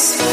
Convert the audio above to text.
Christ.